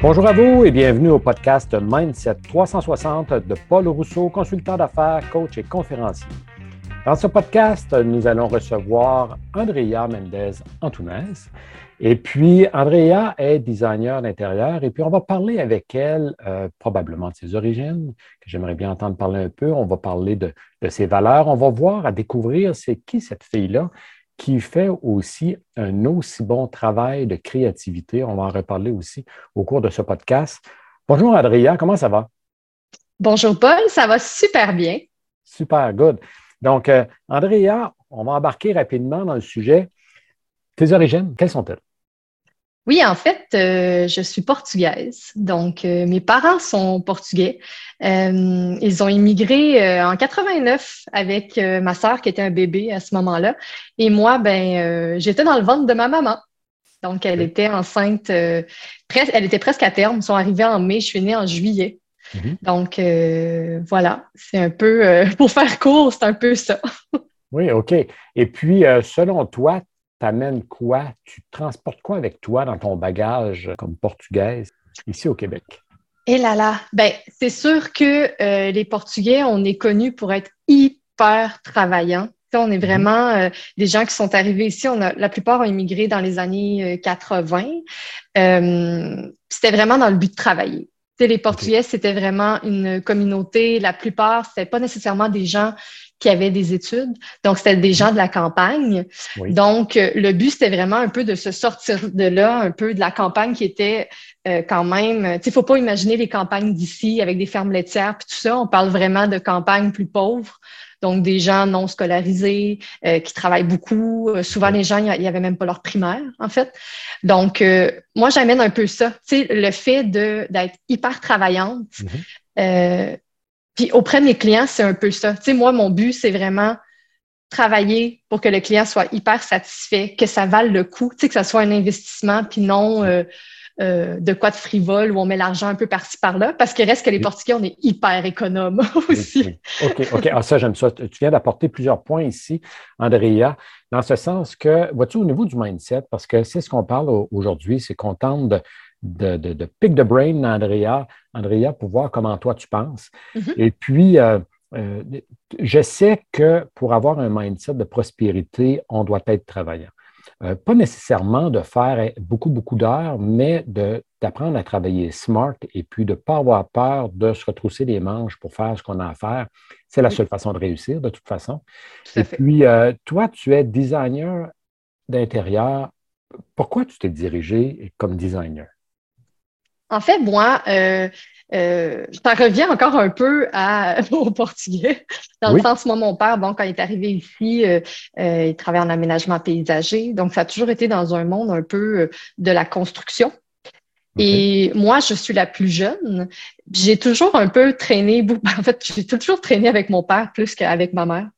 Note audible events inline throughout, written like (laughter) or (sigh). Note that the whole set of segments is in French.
Bonjour à vous et bienvenue au podcast Mindset 360 de Paul Rousseau, consultant d'affaires, coach et conférencier. Dans ce podcast, nous allons recevoir Andrea Mendez Antunes. Et puis, Andrea est designer d'intérieur et puis on va parler avec elle euh, probablement de ses origines, que j'aimerais bien entendre parler un peu. On va parler de, de ses valeurs. On va voir à découvrir c'est qui cette fille-là qui fait aussi un aussi bon travail de créativité. On va en reparler aussi au cours de ce podcast. Bonjour Andrea, comment ça va? Bonjour Paul, ça va super bien. Super, good. Donc, euh, Andrea, on va embarquer rapidement dans le sujet. Tes origines, quelles sont-elles? Oui, en fait, euh, je suis portugaise. Donc, euh, mes parents sont portugais. Euh, ils ont immigré en 89 avec ma sœur qui était un bébé à ce moment-là. Et moi, ben, j'étais dans le ventre de ma maman. Donc, elle était enceinte, elle était presque à terme. Ils sont arrivés en mai, je suis née en juillet. Mm-hmm. Donc, voilà, c'est un peu, (laughs) pour faire court, c'est un peu ça. oui, OK. Et puis, selon toi, t'amènes quoi? Tu transportes quoi avec toi dans ton bagage comme portugaise ici au Québec? Eh là là, ben, c'est sûr que euh, les Portugais, on est connus pour être hyper travaillants. on est mhm. vraiment euh, des gens qui sont arrivés ici. On a, la plupart ont immigré dans les années 80. Euh, c'était vraiment dans le but de travailler. les Portugais, c'était vraiment une communauté. La plupart, c'était pas nécessairement des gens qui avaient des études. Donc, c'était des gens de la campagne. Donc, euh, le but, c'était vraiment un peu de se sortir de là, un peu de la campagne qui était euh, quand même... Tu sais, faut pas imaginer les campagnes d'ici avec des fermes laitières puis tout ça. On parle vraiment de campagnes plus pauvres. Donc, des gens non scolarisés, euh, qui travaillent beaucoup. souvent, les gens, il n'y avait même pas leur primaire, en fait. Donc, moi, j'amène un peu ça. Tu sais, le fait d'être hyper travaillante, mm-hmm. Puis auprès de mes clients, c'est un peu ça. Tu sais, moi, mon but, c'est vraiment travailler pour que le client soit hyper satisfait, que ça vale le coup, tu sais, que ça soit un investissement, puis non euh, euh, de quoi de frivole où on met l'argent un peu par-ci par-là, parce qu'il reste que les Portugais, on est hyper économe (laughs) aussi. OK, OK. Ah, ça, j'aime ça. Tu viens d'apporter plusieurs points ici, Andrea, dans ce sens que, vois-tu, au niveau du mindset, parce que c'est ce qu'on parle aujourd'hui, c'est qu'on tente de de, de, pick the brain Andrea, Andrea, pour voir comment toi tu penses. Mm-hmm. Et puis, euh, euh, je sais que pour avoir un mindset de prospérité, on doit être travaillant. Euh, pas nécessairement de faire beaucoup, beaucoup d'heures, mais d'apprendre à travailler smart et puis de ne pas avoir peur de se retrousser les manches pour faire ce qu'on a à faire. C'est la seule façon de réussir, de toute façon. et puis, toi, tu es designer d'intérieur. Pourquoi tu t'es dirigé comme designer? En fait, moi, euh, euh, ça revient encore un peu à, (laughs) au portugais. Dans le sens, moi, mon père, bon, quand il est arrivé ici, euh, il travaillait en aménagement paysager. Donc, ça a toujours été dans un monde un peu de la construction. Et moi, je suis la plus jeune. J'ai toujours un peu traîné, (laughs) en fait, j'ai toujours traîné avec mon père plus qu'avec ma mère.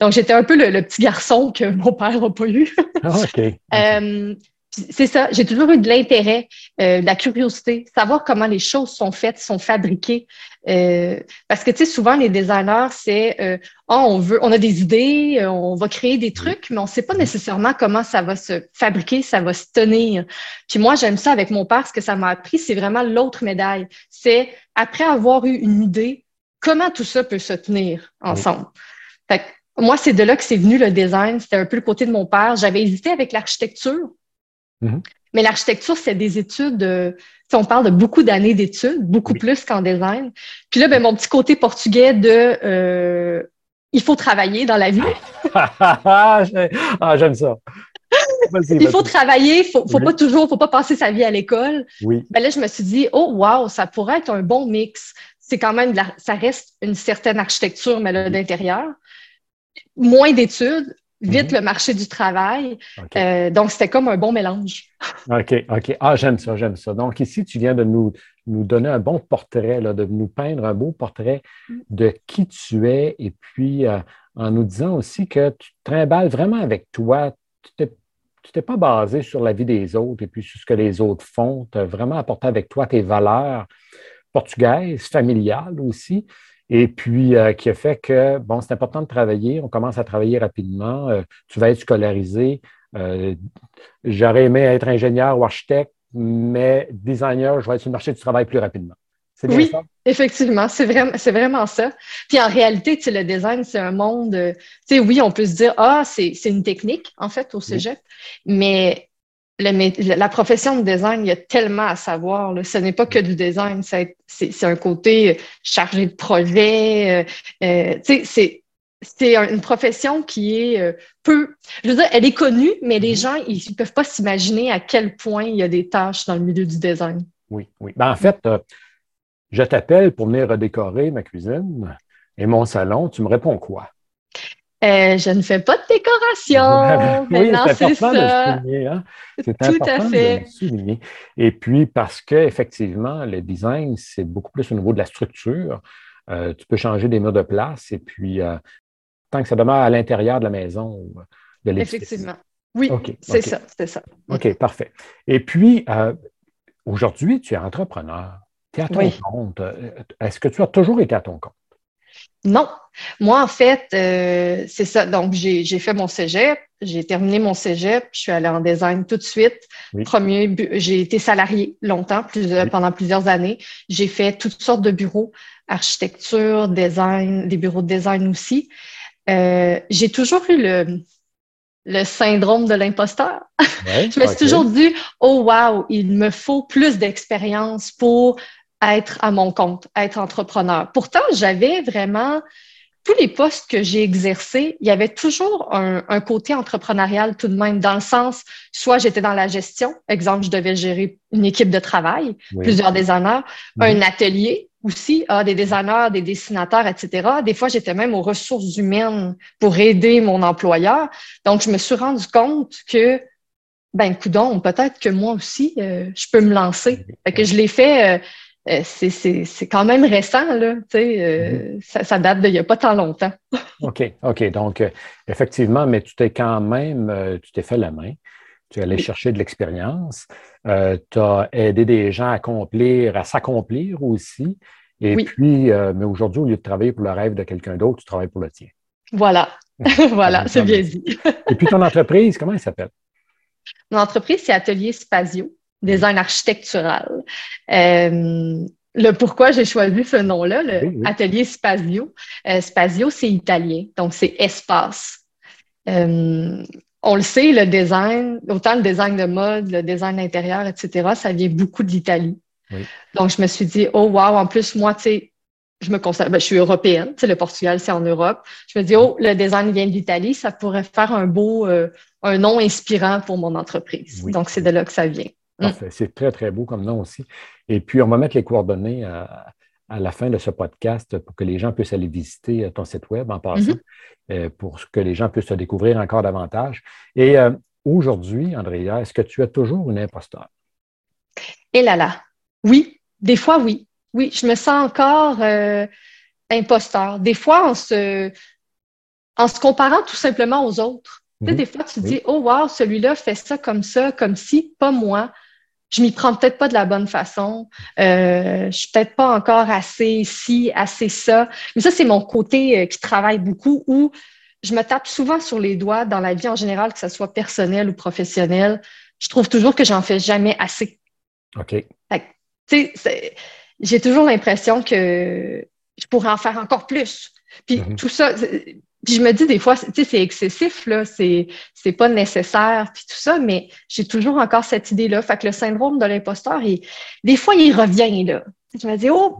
Donc, j'étais un peu le, petit garçon que mon père n'a pas eu. Ah, OK (laughs) c'est ça, j'ai toujours eu de l'intérêt, euh, de la curiosité, savoir comment les choses sont faites, sont fabriquées. Euh, parce que, tu sais, souvent, les designers, c'est, euh, oh, on veut, on a des idées, on va créer des trucs, mais on ne sait pas nécessairement comment ça va se fabriquer, ça va se tenir. Puis moi, j'aime ça avec mon père, ce que ça m'a appris, c'est vraiment l'autre médaille. C'est, après avoir eu une idée, comment tout ça peut se tenir ensemble. Fait que, moi, c'est de là que c'est venu le design. C'était un peu le côté de mon père. J'avais hésité avec l'architecture Mhm. Mais l'architecture, c'est des études, euh, on parle de beaucoup d'années d'études, beaucoup plus qu'en design. Puis là, ben, mon petit côté portugais de euh, il faut travailler dans la vie. (laughs) ah, j'aime ça. il faut travailler, il faut, faut pas toujours, faut pas passer sa vie à l'école. Oui. Ben là, je me suis dit, oh wow, ça pourrait être un bon mix. C'est quand même, ça reste une certaine architecture, mais là, d'intérieur. Moins d'études, vite mhm. le marché du travail. Euh, donc, c'était comme un bon mélange. OK, OK. Ah, j'aime ça, j'aime ça. Donc, ici, tu viens de nous, nous donner un bon portrait, là, de nous peindre un beau portrait de qui tu es et puis euh, en nous disant aussi que tu trimbales vraiment avec toi. Tu t'es pas basé sur la vie des autres et puis sur ce que les autres font. Tu as vraiment apporté avec toi tes valeurs portugaises, familiales aussi et puis euh, qui a fait que, bon, c'est important de travailler, on commence à travailler rapidement, euh, tu vas être scolarisé. Euh, j'aurais aimé être ingénieur ou architecte, mais designer, je vais être sur le marché du travail plus rapidement. C'est bien oui, effectivement, c'est vraiment, c'est vraiment ça. Puis en réalité, le design, c'est un monde, euh, tu sais, oui, on peut se dire, ah, c'est, une technique, en fait, au cégep, mais la profession de design, il y a tellement à savoir. Ce n'est pas que du design, c'est, un côté chargé de projet. Euh, sais, c'est, une profession qui est euh, peu. Je veux dire, elle est connue, mais les mm-hmm. gens, ils ne peuvent pas s'imaginer à quel point il y a des tâches dans le milieu du design. Oui, oui. Ben, en fait, euh, je t'appelle pour venir redécorer ma cuisine et mon salon. Tu me réponds quoi? Euh, je ne fais pas de décoration. (laughs) oui, c'est important de le souligner. Hein? C'est important de le souligner. Et puis, parce qu'effectivement, le design, c'est beaucoup plus au niveau de la structure. tu peux changer des murs de place et puis tant que ça demeure à l'intérieur de la maison de Effectivement. Oui, c'est ça, c'est ça. OK, parfait. Et puis, euh, aujourd'hui, tu es entrepreneur. Tu es à ton compte. Euh, est-ce que tu as toujours été à ton compte? Non. Moi, en fait, euh, c'est ça. Donc, j'ai fait mon cégep, j'ai terminé mon cégep, je suis allée en design tout de suite. Premier, j'ai été salariée longtemps, pendant plusieurs années. J'ai fait toutes sortes de bureaux, architecture, design, des bureaux de design aussi. Euh, j'ai toujours eu le, le syndrome de l'imposteur. (laughs) je me suis toujours dit, oh wow, il me faut plus d'expérience pour être à mon compte, être entrepreneur. Pourtant, j'avais vraiment tous les postes que j'ai exercés, il y avait toujours un, un, côté entrepreneurial tout de même, dans le sens, soit j'étais dans la gestion, exemple, je devais gérer une équipe de travail, plusieurs designers, mhm. un atelier, aussi ah, des designers, des dessinateurs, etc. Des fois, j'étais même aux ressources humaines pour aider mon employeur. Donc, je me suis rendu compte que, ben, coudon, peut-être que moi aussi, euh, je peux me lancer. Fait que je l'ai fait. Euh, euh, c'est quand même récent, là. Mm-hmm. ça, ça, date d'il n'y a pas tant longtemps. (laughs) OK, OK. Donc, effectivement, mais tu t'es quand même, tu t'es fait la main. Tu es allé chercher de l'expérience. Euh, tu as aidé des gens à accomplir, à s'accomplir aussi. Et puis, euh, mais aujourd'hui, au lieu de travailler pour le rêve de quelqu'un d'autre, tu travailles pour le tien. Voilà. (laughs) (laughs) voilà, c'est bien dit. Et puis, ton entreprise, comment elle s'appelle? Mon entreprise, c'est Atelier Spazio, design architectural. Euh, le pourquoi j'ai choisi ce nom-là, le Atelier Spazio. Spazio, c'est italien, donc c'est espace on le sait, le design, autant le design de mode, le design intérieur, etc., ça vient beaucoup de l'Italie. Donc, je me suis dit, oh, wow, en plus, moi, tu sais, je me considère, ben, je suis européenne, tu sais, le Portugal, c'est en Europe. Je me dis, oh, le design vient de l'Italie, ça pourrait faire un beau, euh, un nom inspirant pour mon entreprise. Donc, c'est de là que ça vient. Mm. C'est très, très beau comme nom aussi. Et puis, on va mettre les coordonnées à, à la fin de ce podcast pour que les gens puissent aller visiter euh, ton site web en passant, mm-hmm. euh, pour que les gens puissent te découvrir encore davantage. Et euh, aujourd'hui, Andrea, est-ce que tu as toujours une imposteur? Et eh là là, oui, des fois oui. Oui, je me sens encore imposteur. Des fois, en se, en se comparant tout simplement aux autres. Tu sais, mm-hmm. des fois, tu dis, oh wow, celui-là fait ça comme ça, comme si, pas moi je m'y prends peut-être pas de la bonne façon. Euh, je suis peut-être pas encore assez ci, assez ça. Mais ça, c'est mon côté euh, qui travaille beaucoup où je me tape souvent sur les doigts dans la vie en général, que ce soit personnel ou professionnel. Je trouve toujours que j'en fais jamais assez. OK. J'ai toujours l'impression que je pourrais en faire encore plus. Puis mm-hmm. tout ça, puis je me dis des fois, tu sais, c'est excessif, là, c'est, c'est pas nécessaire, puis tout ça, mais j'ai toujours encore cette idée-là. Fait que le syndrome de l'imposteur, des fois, il revient, là. Je me dis, oh,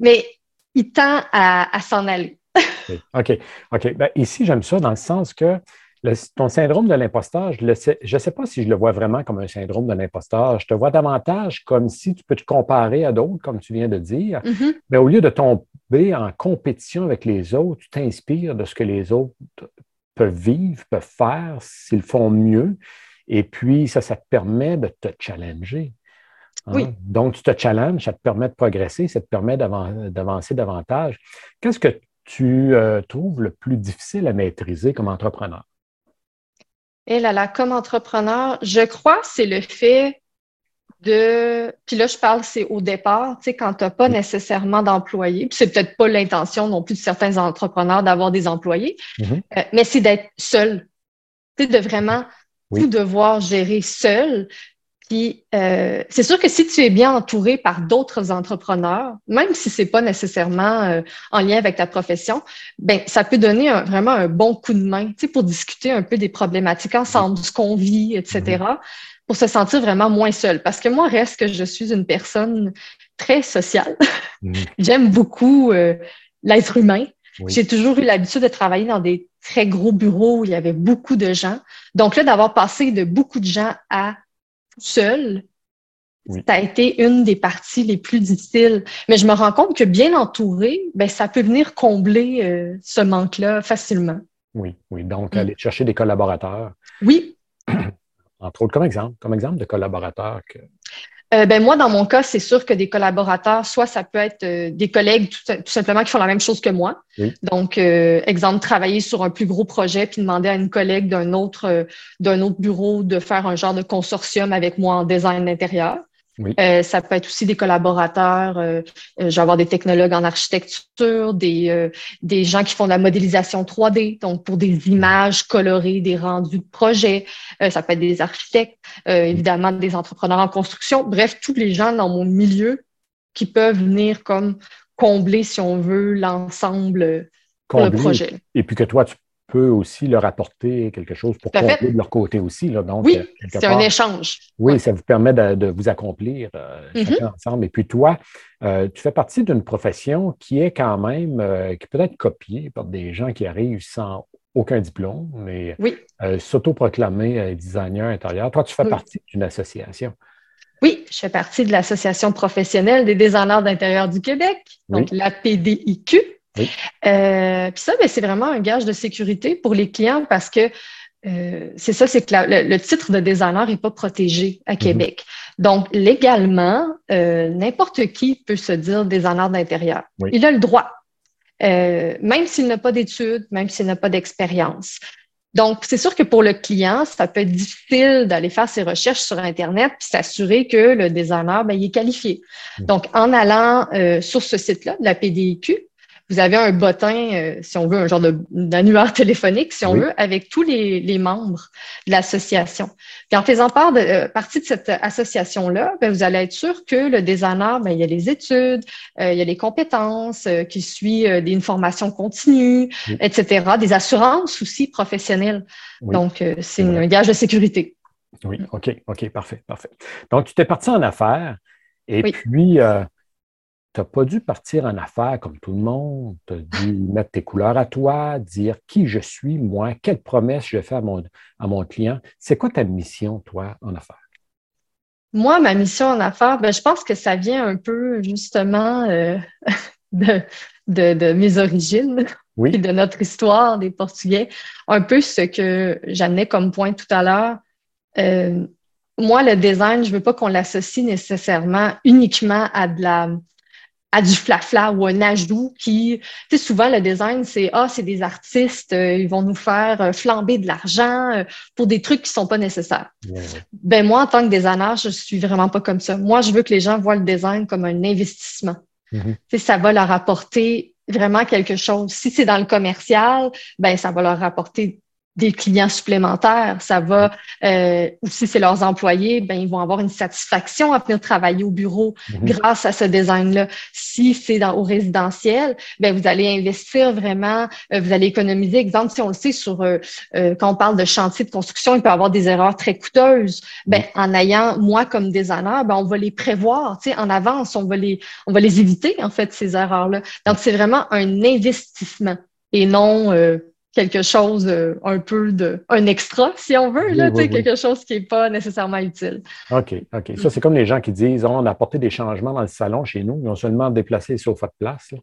mais il tend à, s'en aller. OK. OK. Ben, ici, j'aime ça dans le sens que ton syndrome de l'imposteur, je ne sais, sais pas si je le vois vraiment comme un syndrome de l'imposteur. Je te vois davantage comme si tu peux te comparer à d'autres, comme tu viens de dire. Mm-hmm. Mais au lieu de en compétition avec les autres, tu t'inspires de ce que les autres peuvent vivre, peuvent faire, s'ils font mieux. Et puis, ça, ça te permet de te challenger. Hein? Donc, tu te challenges, ça te permet de progresser, ça te permet d'avancer davantage. Qu'est-ce que tu euh, trouves le plus difficile à maîtriser comme entrepreneur? Et là là, comme entrepreneur, je crois que c'est le fait de. Puis là, je parle, c'est au départ, tu sais, quand tu n'as pas nécessairement d'employés, puis c'est peut-être pas l'intention non plus de certains entrepreneurs d'avoir des employés, mm-hmm. euh, mais c'est d'être seul. Tu sais, de vraiment tout devoir gérer seul. Puis euh, c'est sûr que si tu es bien entouré par d'autres entrepreneurs, même si c'est pas nécessairement euh, en lien avec ta profession, ben ça peut donner vraiment un bon coup de main, tu sais, pour discuter un peu des problématiques ensemble, ce qu'on vit, etc. Pour se sentir vraiment moins seul. Parce que moi, reste que je suis une personne très sociale. Mm-hmm. (laughs) J'aime beaucoup euh, l'être humain. J'ai toujours eu l'habitude de travailler dans des très gros bureaux où il y avait beaucoup de gens. Donc là, d'avoir passé de beaucoup de gens à seul, ça a été une des parties les plus difficiles. Mais je me rends compte que bien entouré, ben, ça peut venir combler euh, ce manque-là facilement. Oui, oui. Donc, mm. aller chercher des collaborateurs. Oui. (clears throat) Entre autres, comme exemple, comme exemple de collaborateurs que, euh, ben moi, dans mon cas, c'est sûr que des collaborateurs, soit ça peut être euh, des collègues tout, simplement qui font la même chose que moi. Donc, euh, exemple, travailler sur un plus gros projet puis demander à une collègue d'un autre d'un autre bureau de faire un genre de consortium avec moi en design Euh, ça peut être aussi des collaborateurs. Euh, euh, je vais avoir des technologues en architecture, des, des gens qui font de la modélisation 3D, donc pour des images colorées, des rendus de projet. ça peut être des architectes, évidemment des entrepreneurs en construction. Bref, tous les gens dans mon milieu qui peuvent venir comme combler, si on veut, l'ensemble du projet. Et puis que toi, tu peut aussi leur apporter quelque chose pour compter de leur côté aussi. Là. Donc, oui, euh, c'est un échange. Oui, ça vous permet de, vous accomplir euh, mm-hmm. chacun ensemble. Et puis toi, euh, tu fais partie d'une profession qui est quand même, qui peut être copiée par des gens qui arrivent sans aucun diplôme, mais oui. s'autoproclamer designer intérieur. Toi, tu fais partie d'une association. Oui, je fais partie de l'Association professionnelle des designers d'intérieur du Québec, donc la PDIQ. Euh, puis ça, ben, c'est vraiment un gage de sécurité pour les clients parce que euh, c'est ça, c'est que le, titre de designer n'est pas protégé à mhm. Québec. Donc, légalement, euh, n'importe qui peut se dire designer d'intérieur. Il a le droit, même s'il n'a pas d'études, même s'il n'a pas d'expérience. Donc, c'est sûr que pour le client, ça peut être difficile d'aller faire ses recherches sur Internet puis s'assurer que le designer, ben, il est qualifié. Donc, en allant sur ce site-là, la PDIQ, vous avez un bottin, euh, si on veut, un genre d'annuaire téléphonique, si on veut, avec tous les, membres de l'association. Puis en faisant part de, euh, partie de cette association-là, ben, vous allez être sûr que le designer, ben, il y a les études, euh, il y a les compétences, qui suit une formation continue, etc., des assurances aussi professionnelles. Donc, c'est un gage de sécurité. Oui, OK, OK, parfait, parfait. Donc, tu t'es parti en affaires et puis tu n'as pas dû partir en affaires comme tout le monde. Tu as dû mettre tes couleurs à toi, dire qui je suis, moi, quelle promesse je fais à mon, à mon client. C'est quoi ta mission, toi, en affaires? Moi, ma mission en affaires, ben, je pense que ça vient un peu justement euh, (laughs) de, de, mes origines (laughs) et de notre histoire des Portugais. Un peu ce que j'amenais comme point tout à l'heure. Euh, moi, le design, je ne veux pas qu'on l'associe nécessairement uniquement à de la à du flafla ou un ajout qui, tu sais, souvent le design, c'est ah, c'est des artistes, euh, ils vont nous faire euh, flamber de l'argent euh, pour des trucs qui sont pas nécessaires. Ben moi, en tant que designer, je suis vraiment pas comme ça. Moi, je veux que les gens voient le design comme un investissement. Tu sais, ça va leur apporter vraiment quelque chose. Si c'est dans le commercial, ben ça va leur apporter des clients supplémentaires. Ça va, euh, ou si c'est leurs employés, ben ils vont avoir une satisfaction à venir travailler au bureau mhm. grâce à ce design-là. Si c'est dans au résidentiel, ben vous allez investir vraiment, euh, vous allez économiser. Exemple, si on le sait sur euh, euh, quand on parle de chantier de construction, il peut y avoir des erreurs très coûteuses. Ben en ayant moi comme designer, ben on va les prévoir, tu sais, en avance, on va les on va les éviter en fait ces erreurs-là. Donc c'est vraiment un investissement et non euh, quelque chose euh, un peu de un extra, si on veut, là, quelque chose qui n'est pas nécessairement utile. OK, OK. Ça, c'est comme les gens qui disent on a apporté des changements dans le salon chez nous, ils ont seulement déplacé les sofas de place.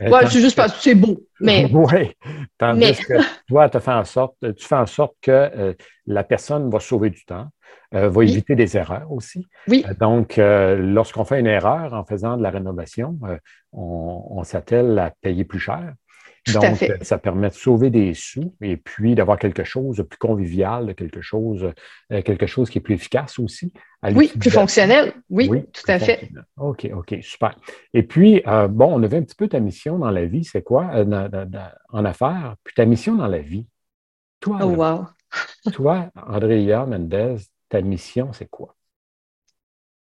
Euh, oui, c'est juste parce que c'est beau. Mais... (laughs) oui. Tandis que (laughs) toi, tu fais en sorte, tu fais en sorte que euh, la personne va sauver du temps. va éviter des erreurs aussi. Oui. donc, lorsqu'on fait une erreur en faisant de la rénovation, on s'attelle à payer plus cher. Donc, euh, ça permet de sauver des sous et puis d'avoir quelque chose de plus convivial, quelque chose, euh, quelque chose qui est plus efficace aussi. oui, plus fonctionnel. Oui, tout à fait. OK, OK, super. Et puis, euh, bon, on avait un petit peu ta mission dans la vie, c'est quoi en affaires? Puis ta mission dans la vie. Toi, oh, wow. (laughs) toi, Andrea Mendez, ta mission, c'est quoi?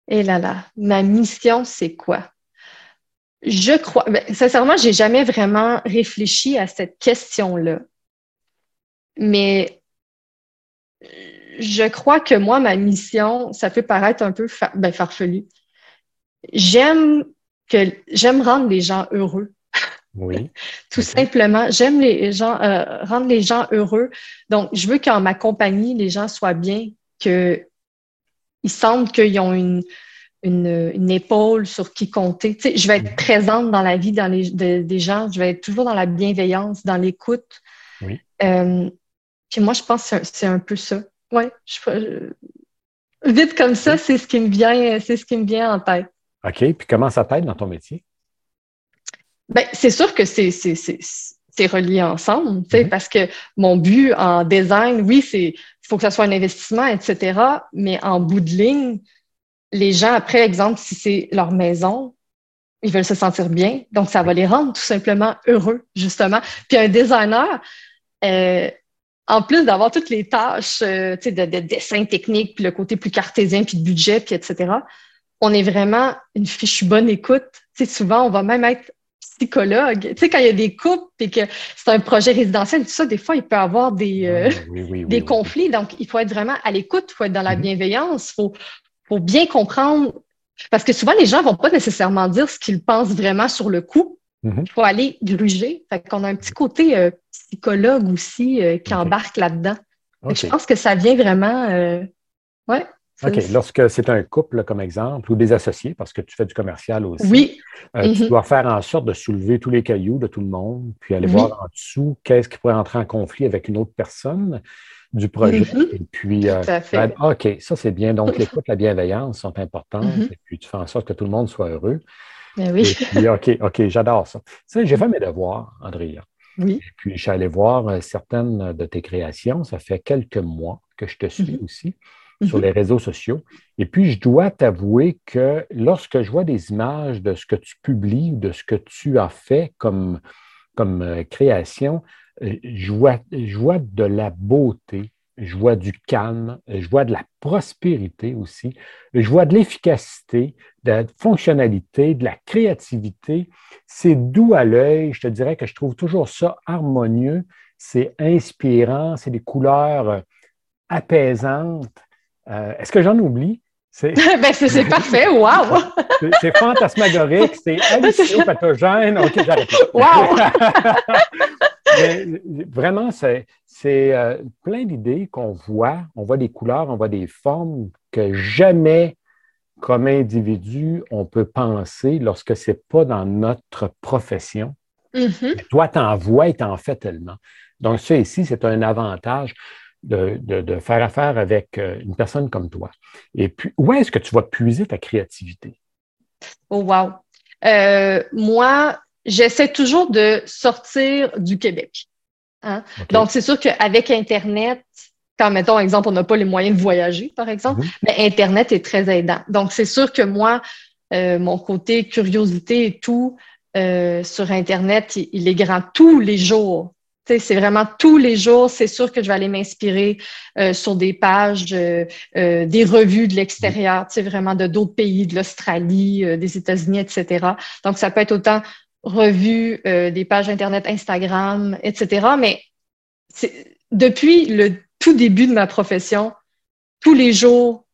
Et là là, ma mission, c'est quoi? Je crois, ben, sincèrement, j'ai jamais vraiment réfléchi à cette question-là. Mais je crois que moi, ma mission, ça peut paraître un peu ben, farfelu. J'aime que j'aime rendre les gens heureux. Oui. (laughs) Tout simplement, j'aime les gens euh, rendre les gens heureux. Donc, je veux qu'en ma compagnie, les gens soient bien, qu'ils sentent qu'ils ont une, une, épaule sur qui compter. Tu sais, je vais être présente dans la vie dans les, des gens, je vais être toujours dans la bienveillance, dans l'écoute. Oui. Euh, puis moi, je pense que c'est un, peu ça. Ouais, je, vite comme ça, c'est ce qui me vient, c'est ce qui me vient en tête. OK. Puis comment ça t'aide dans ton métier? Ben, c'est sûr que c'est, c'est, relié ensemble, tu sais, mm-hmm. parce que mon but en design, oui, c'est il faut que ça soit un investissement, etc. Mais en bout de ligne, les gens, après, exemple, si c'est leur maison, ils veulent se sentir bien. Donc, ça va les rendre tout simplement heureux, justement. Puis un designer, euh, en plus d'avoir toutes les tâches euh, de, de, dessin technique, puis le côté plus cartésien, puis de budget, puis etc., on est vraiment une fichue bonne écoute. souvent, on va même être psychologue. Tu sais, quand il y a des couples et que c'est un projet résidentiel, tout ça, des fois, il peut y avoir des, euh, des conflits. Donc, il faut être vraiment à l'écoute, il faut être dans la mm-hmm. bienveillance, il faut, faut bien comprendre. Parce que souvent, les gens vont pas nécessairement dire ce qu'ils pensent vraiment sur le coup. Il faut aller gruger. Fait qu'on a un petit côté euh, psychologue aussi euh, qui embarque là-dedans. Je pense que ça vient vraiment. Euh, ouais. OK. Lorsque c'est un couple, comme exemple, ou des associés, parce que tu fais du commercial aussi, oui. tu mm-hmm. dois faire en sorte de soulever tous les cailloux de tout le monde, puis aller voir en dessous qu'est-ce qui pourrait entrer en conflit avec une autre personne du projet. Mm-hmm. Et puis, euh, ben, OK, ça c'est bien. Donc, l'écoute, la bienveillance sont importantes. Mm-hmm. Et puis, tu fais en sorte que tout le monde soit heureux. Ben oui. puis, (laughs) OK, OK, j'adore ça. Tu sais, j'ai fait mes devoirs, Andrea. Oui. Et puis, je suis allé voir euh, certaines de tes créations. Ça fait quelques mois que je te suis aussi sur les réseaux sociaux. Et puis, je dois t'avouer que lorsque je vois des images de ce que tu publies, de ce que tu as fait comme, comme euh, création, euh, je vois, de la beauté, je vois du calme, je vois de la prospérité aussi, je vois de l'efficacité, de la fonctionnalité, de la créativité. C'est doux à l'œil, je te dirais que je trouve toujours ça harmonieux, c'est inspirant, c'est des couleurs euh, apaisantes. Est-ce que j'en oublie? C'est (laughs) ben, parfait, wow! c'est fantasmagorique, c'est hallucinopathogène. (laughs) OK, j'arrête. Wow! (laughs) vraiment, c'est euh, plein d'idées qu'on voit. On voit des couleurs, on voit des formes que jamais, comme individu, on peut penser lorsque ce n'est pas dans notre profession. Mm-hmm. Toi, tu en vois et tu en fais tellement. Donc, ça ici, c'est un avantage de, faire affaire avec euh, une personne comme toi. Et puis, où est-ce que tu vas puiser ta créativité? Oh, wow! Euh, moi, j'essaie toujours de sortir du Québec. Hein. Donc, c'est sûr qu'avec Internet, quand, mettons, exemple, on n'a pas les moyens de voyager, par exemple, mhm. mais Internet est très aidant. Donc, c'est sûr que moi, euh, mon côté curiosité et tout, euh, sur Internet, il, est grand tous les jours. C'est vraiment tous les jours, c'est sûr que je vais aller m'inspirer euh, sur des pages, des revues de l'extérieur, vraiment de d'autres pays, de l'Australie, des États-Unis, etc. Donc, ça peut être autant revues, euh, des pages Internet, Instagram, etc. Mais depuis le tout début de ma profession, tous les jours,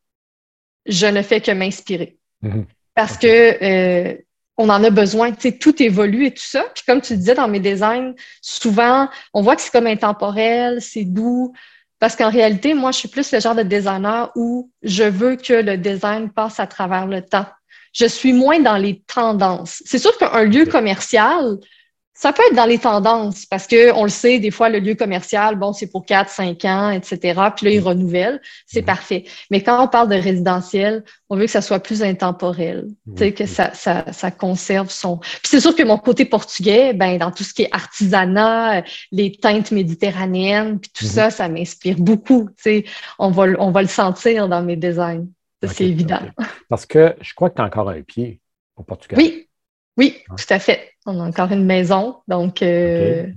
je ne fais que m'inspirer. Mhm. Parce que euh, on en a besoin. Tu sais, tout évolue et tout ça. Puis comme tu disais dans mes designs, souvent, on voit que c'est comme intemporel, c'est doux. Parce qu'en réalité, moi, je suis plus le genre de designer où je veux que le design passe à travers le temps je suis moins dans les tendances. C'est sûr qu'un lieu commercial, ça peut être dans les tendances parce que on le sait, des fois, le lieu commercial, bon, c'est pour 4, 5 ans, etc. Puis là, il renouvelle. C'est mm-hmm. parfait. Mais quand on parle de résidentiel, on veut que ça soit plus intemporel, tu sais, que ça, ça, ça, conserve son. Puis c'est sûr que mon côté portugais, ben, dans tout ce qui est artisanat, les teintes méditerranéennes, puis tout mm-hmm. ça, ça m'inspire beaucoup. Tu sais, on va, on va le sentir dans mes designs c'est évident. Parce que je crois que tu as encore un pied au Portugal. Oui, oui, hein? tout à fait. On a encore une maison. Donc, euh,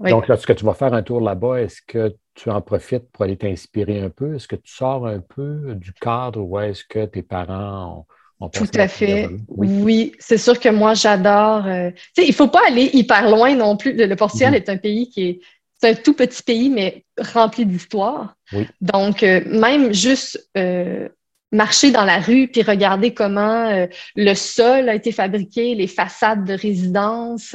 donc lorsque tu vas faire un tour là-bas, est-ce que tu en profites pour aller t'inspirer un peu? Est-ce que tu sors un peu du cadre ou est-ce que tes parents Tout à fait. Oui, c'est sûr que moi, j'adore. Euh, il ne faut pas aller hyper loin non plus. Le, Portugal mhm. est un pays qui est. C'est un tout petit pays, mais rempli d'histoire. Donc, euh, même juste marcher dans la rue puis regarder comment le sol a été fabriqué, les façades de résidence,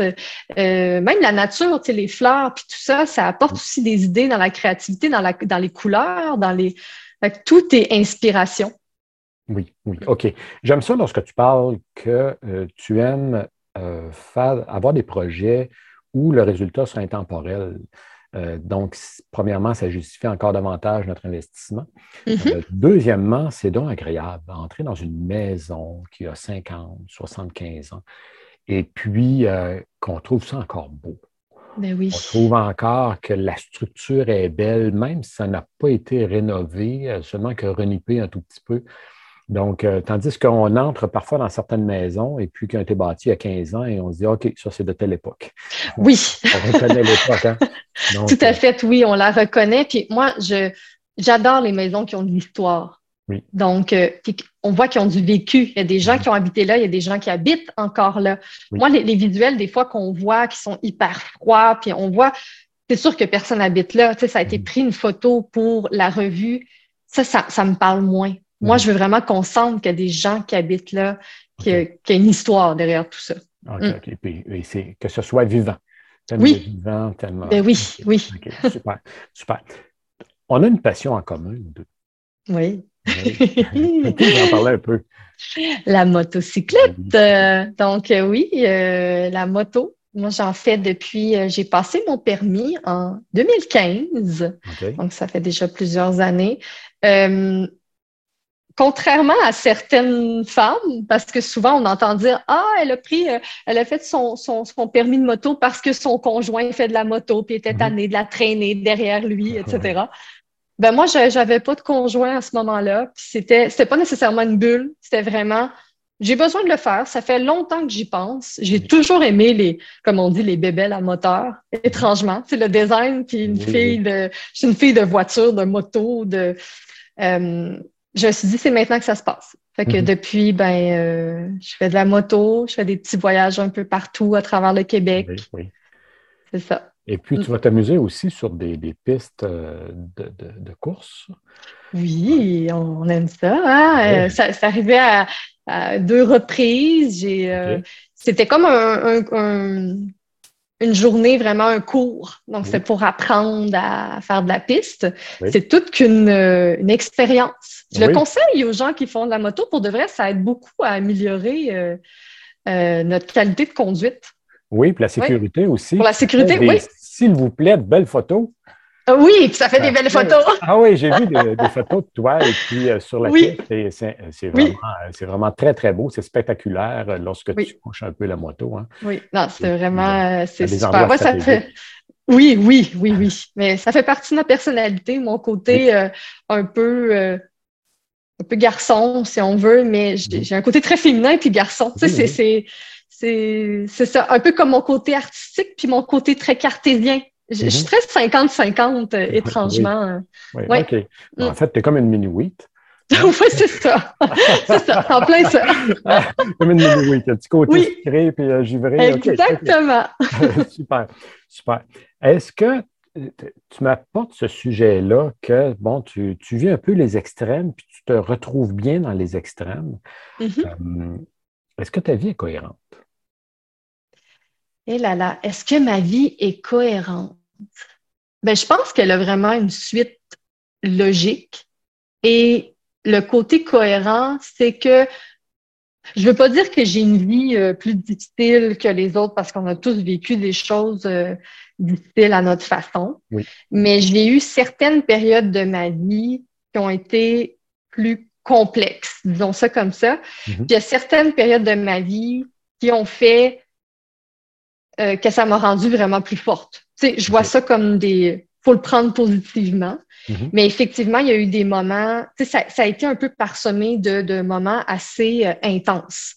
même la nature, les fleurs, puis tout ça, ça apporte aussi des idées dans la créativité, dans, la, dans les couleurs, dans les. tout est inspiration. Oui, oui, OK. J'aime ça lorsque tu parles que euh, tu aimes euh, faire, avoir des projets où le résultat sera intemporel. Euh, donc, premièrement, ça justifie encore davantage notre investissement. Mm-hmm. deuxièmement, c'est donc agréable d'entrer dans une maison qui a 50, 75 ans et puis qu'on trouve ça encore beau. Ben oui. On trouve encore que la structure est belle, même si ça n'a pas été rénové, seulement que renippé un tout petit peu. Donc, euh, tandis qu'on entre parfois dans certaines maisons et puis qui ont été bâties il y a 15 ans et on se dit, OK, ça, c'est de telle époque. (laughs) Oui. On reconnaît l'époque. Hein? (laughs) Tout à fait, oui, on la reconnaît. Puis moi, je, j'adore les maisons qui ont de l'histoire. Oui. Donc, euh, on voit qu'ils ont du vécu. Il y a des gens qui ont habité là, il y a des gens qui habitent encore là. Moi, les, visuels, des fois, qu'on voit qui sont hyper froids, puis on voit, c'est sûr que personne habite là. Tu sais, ça a été mm. pris une photo pour la revue. Ça, ça, ça me parle moins. Moi, mhm. je veux vraiment qu'on sente qu'il y a des gens qui habitent là, qu'il y, a une histoire derrière tout ça. OK, mm. OK. Puis, c'est que ce soit vivant. Tellement oui. vivant, tellement. Ben oui, oui. super, super. On a une passion en commun, Oui. oui. (laughs) en parler un peu? La motocyclette. Euh, donc, euh, oui, euh, la moto. Moi, j'en fais depuis, j'ai passé mon permis en 2015. Donc, ça fait déjà plusieurs années contrairement à certaines femmes, parce que souvent on entend dire Ah, elle a pris, euh, elle a fait son, son, son, permis de moto parce que son conjoint fait de la moto, puis était mhm. tanné de la traîner derrière lui, etc. Ben moi, j'avais pas de conjoint à ce moment-là. C'était, c'était pas nécessairement une bulle, c'était vraiment j'ai besoin de le faire. Ça fait longtemps que j'y pense. J'ai toujours aimé les, comme on dit, les bébelles à moteur, étrangement. C'est le design, puis une fille de, je suis une fille de voiture, de moto, de, euh, je me suis dit, c'est maintenant que ça se passe. Fait que mhm. depuis, ben, euh, je fais de la moto, je fais des petits voyages un peu partout à travers le Québec. Oui, C'est ça. Et puis, tu vas t'amuser aussi sur des, pistes euh, de, course. Oui, on aime ça. Hein? Euh, ça, ça arrivait à, deux reprises. C'était comme un, une journée, vraiment un cours. Donc, c'est pour apprendre à faire de la piste. C'est toute qu'une euh, une expérience. Je le conseille aux gens qui font de la moto. Pour de vrai, ça aide beaucoup à améliorer euh, euh, notre qualité de conduite. Oui, puis la sécurité aussi. Pour la sécurité, oui. S'il vous plaît, de belles photos. Ah oui, ça fait des belles photos. ah oui, j'ai vu des, photos de toi et puis euh, sur la oui. c'est vraiment, vraiment, très, très beau. C'est spectaculaire euh, lorsque tu couches un peu la moto. Hein. Oui, non, c'est vraiment c'est super. Moi, ça fait... Oui, oui, oui, oui. Mais ça fait partie de ma personnalité, mon côté euh, un peu un peu garçon, si on veut, mais j'ai un côté très féminin puis garçon. Tu sais, c'est c'est ça, un peu comme mon côté artistique puis mon côté très cartésien. Je, suis mhm. très 50-50, euh, étrangement. Oui, OK. Mm. En fait, tu es comme une mini-wheat. (laughs) oui, c'est ça. (laughs) c'est ça, en plein ça. (laughs) comme une mini-wheat, un petit côté oui. sucré puis euh, givré. Exactement. super, super. Est-ce que euh, tu m'apportes ce sujet-là que, bon, tu, tu, vis un peu les extrêmes puis tu te retrouves bien dans les extrêmes. Mm-hmm. Est-ce que ta vie est cohérente? Eh là là, est-ce que ma vie est cohérente? Ben, je pense qu'elle a vraiment une suite logique. Et le côté cohérent, c'est que je ne veux pas dire que j'ai une vie euh, plus difficile que les autres parce qu'on a tous vécu des choses euh, difficiles à notre façon. Mais j'ai eu certaines périodes de ma vie qui ont été plus complexes, disons ça comme ça. Mm-hmm. Puis il y a certaines périodes de ma vie qui ont fait euh, que ça m'a rendue vraiment plus forte. Tu sais, je vois ça comme des... faut le prendre positivement. Mm-hmm. Mais effectivement, il y a eu des moments, tu sais, ça, ça, a été un peu parsemé de, de moments assez euh, intenses.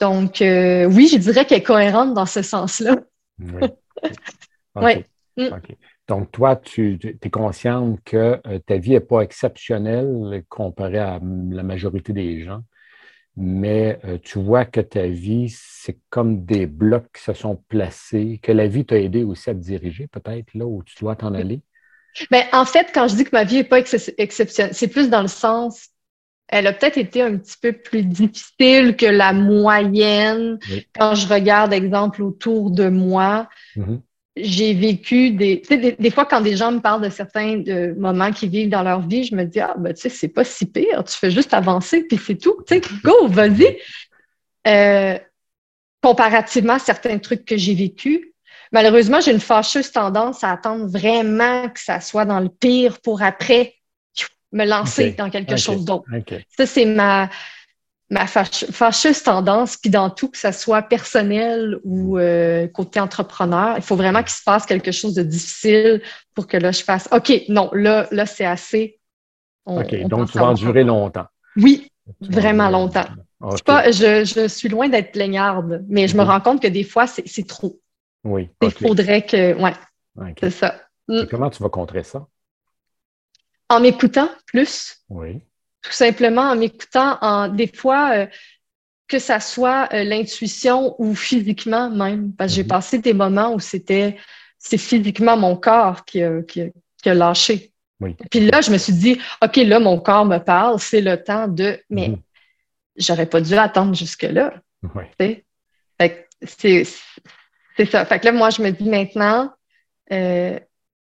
Donc, euh, oui, je dirais qu'elle est cohérente dans ce sens-là. Oui. (laughs) Mm. Donc, toi, tu, tu es consciente que ta vie n'est pas exceptionnelle comparée à la majorité des gens. Mais euh, tu vois que ta vie, c'est comme des blocs qui se sont placés, que la vie t'a aidé aussi à te diriger peut-être là où tu dois t'en aller? Bien, en fait, quand je dis que ma vie n'est pas exceptionnelle, c'est plus dans le sens, elle a peut-être été un petit peu plus difficile que la moyenne. Quand je regarde, exemple, autour de moi, mm-hmm j'ai vécu des, tu sais, des, fois quand des gens me parlent de certains de moments qu'ils vivent dans leur vie, je me dis ah ben tu sais c'est pas si pire, tu fais juste avancer puis c'est tout, tu sais, go, vas-y. Euh, comparativement à certains trucs que j'ai vécus, malheureusement j'ai une fâcheuse tendance à attendre vraiment que ça soit dans le pire pour après me lancer dans quelque chose d'autre. Ça c'est ma ma fâcheuse tendance, puis dans tout, que ce soit personnel ou euh, côté entrepreneur, il faut vraiment qu'il se passe quelque chose de difficile pour que là, je fasse OK, non, là, là c'est assez. OK, donc tu vas en durer longtemps. Oui, vraiment longtemps. Je, suis loin d'être plaignarde, mais je me mhm. rends compte que des fois, c'est trop. Oui. Il faudrait que. Ouais. C'est ça. Mm. comment tu vas contrer ça? En m'écoutant plus. Oui tout simplement en m'écoutant, en des fois, euh, que ça soit euh, l'intuition ou physiquement même, parce que j'ai mhm. passé des moments où c'était c'est physiquement mon corps qui a, qui a, lâché. Puis là, je me suis dit, OK, là, mon corps me parle, c'est le temps de. Mais mhm. j'aurais pas dû attendre jusque-là. C'est ça. Fait que là, moi, je me dis maintenant, euh,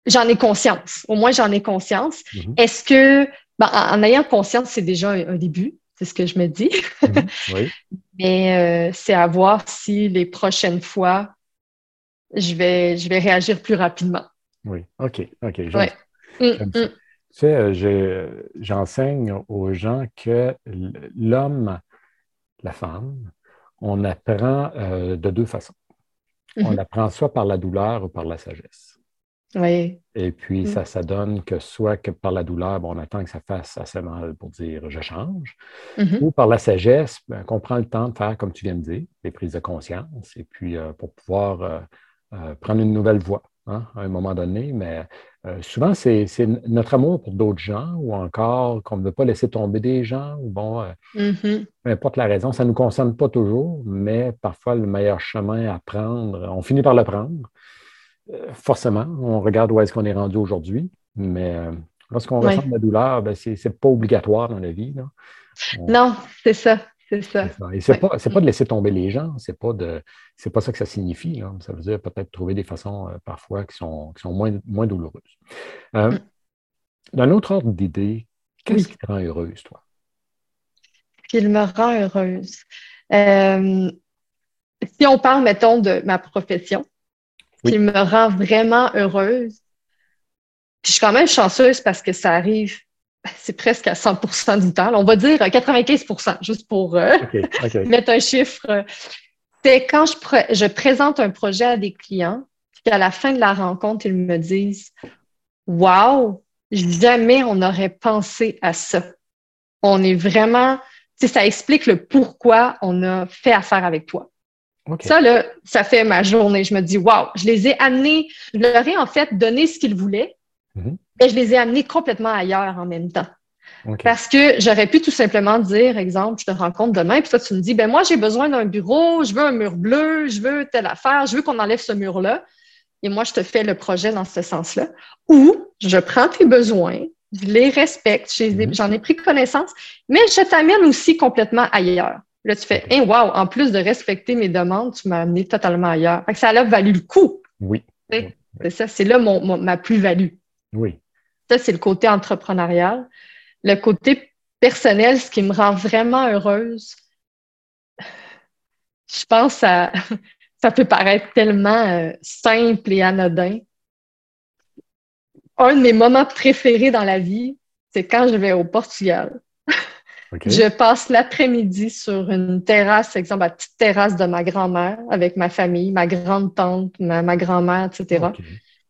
j'en ai conscience. Au moins, j'en ai conscience. Mhm. Est-ce que ben, en, ayant conscience, c'est déjà un, début, c'est ce que je me dis. Mhm. (laughs) oui. Mais euh, c'est à voir si les prochaines fois, je vais, je vais réagir plus rapidement. Oui, OK, OK. Mm, mm. Tu sais, euh, j'enseigne aux gens que l'homme, la femme, on apprend euh, de deux façons. On mhm. apprend soit par la douleur ou par la sagesse. Oui. Et puis, mm. ça, ça donne que soit que par la douleur, on attend que ça fasse assez mal pour dire je change, mm-hmm. ou par la sagesse, ben, qu'on prend le temps de faire, comme tu viens de dire, des prises de conscience, et puis euh, pour pouvoir euh, euh, prendre une nouvelle voie hein, à un moment donné. Mais souvent, c'est notre amour pour d'autres gens, ou encore qu'on ne veut pas laisser tomber des gens, ou bon, mm-hmm. peu importe la raison, ça ne nous concerne pas toujours, mais parfois le meilleur chemin à prendre, on finit par le prendre. Euh, forcément, on regarde où est-ce qu'on est rendu aujourd'hui, mais euh, lorsqu'on ressent de la douleur, ben, ce n'est pas obligatoire dans la vie. Non, c'est ça. C'est ça. Et ce n'est pas, de laisser tomber les gens, ce n'est pas, pas ça que ça signifie. Ça veut dire peut-être trouver des façons euh, parfois qui sont, qui sont moins, moins douloureuses. Euh, mm. D'un autre ordre d'idée, qu'est-ce qui te rend heureuse, toi? Ce qui me rend heureuse. si on parle, mettons, de ma profession, qui me rend vraiment heureuse. Puis je suis quand même chanceuse parce que ça arrive, c'est presque à 100% du temps. On va dire 95% juste pour euh, (laughs) mettre un chiffre. C'est quand je, je, présente un projet à des clients, puis qu'à la fin de la rencontre, ils me disent Wow, jamais on n'aurait pensé à ça. On est vraiment, ça explique le pourquoi on a fait affaire avec toi. Ça, là, ça fait ma journée. Je me dis, waouh, je les ai amenés, je leur ai en fait donné ce qu'ils voulaient, mhm. mais je les ai amenés complètement ailleurs en même temps. Parce que j'aurais pu tout simplement dire, exemple, je te rencontre demain, puis toi, tu me dis, ben moi, j'ai besoin d'un bureau, je veux un mur bleu, je veux telle affaire, je veux qu'on enlève ce mur-là. Et moi, je te fais le projet dans ce sens-là. Ou je prends tes besoins, je les respecte, mhm. j'en ai pris connaissance, mais je t'amène aussi complètement ailleurs. Là, tu fais, hey, wow, en plus de respecter mes demandes, tu m'as amené totalement ailleurs. Fait que ça a valu le coup. Oui. C'est ça, c'est là mon, ma plus-value. Oui. Ça, c'est le côté entrepreneurial. Le côté personnel, ce qui me rend vraiment heureuse, je pense que ça, (laughs) ça peut paraître tellement euh, simple et anodin. Un de mes moments préférés dans la vie, c'est quand je vais au Portugal. (laughs) Je passe l'après-midi sur une terrasse, exemple, la petite terrasse de ma grand-mère avec ma famille, ma grande-tante, ma, grand-mère, etc.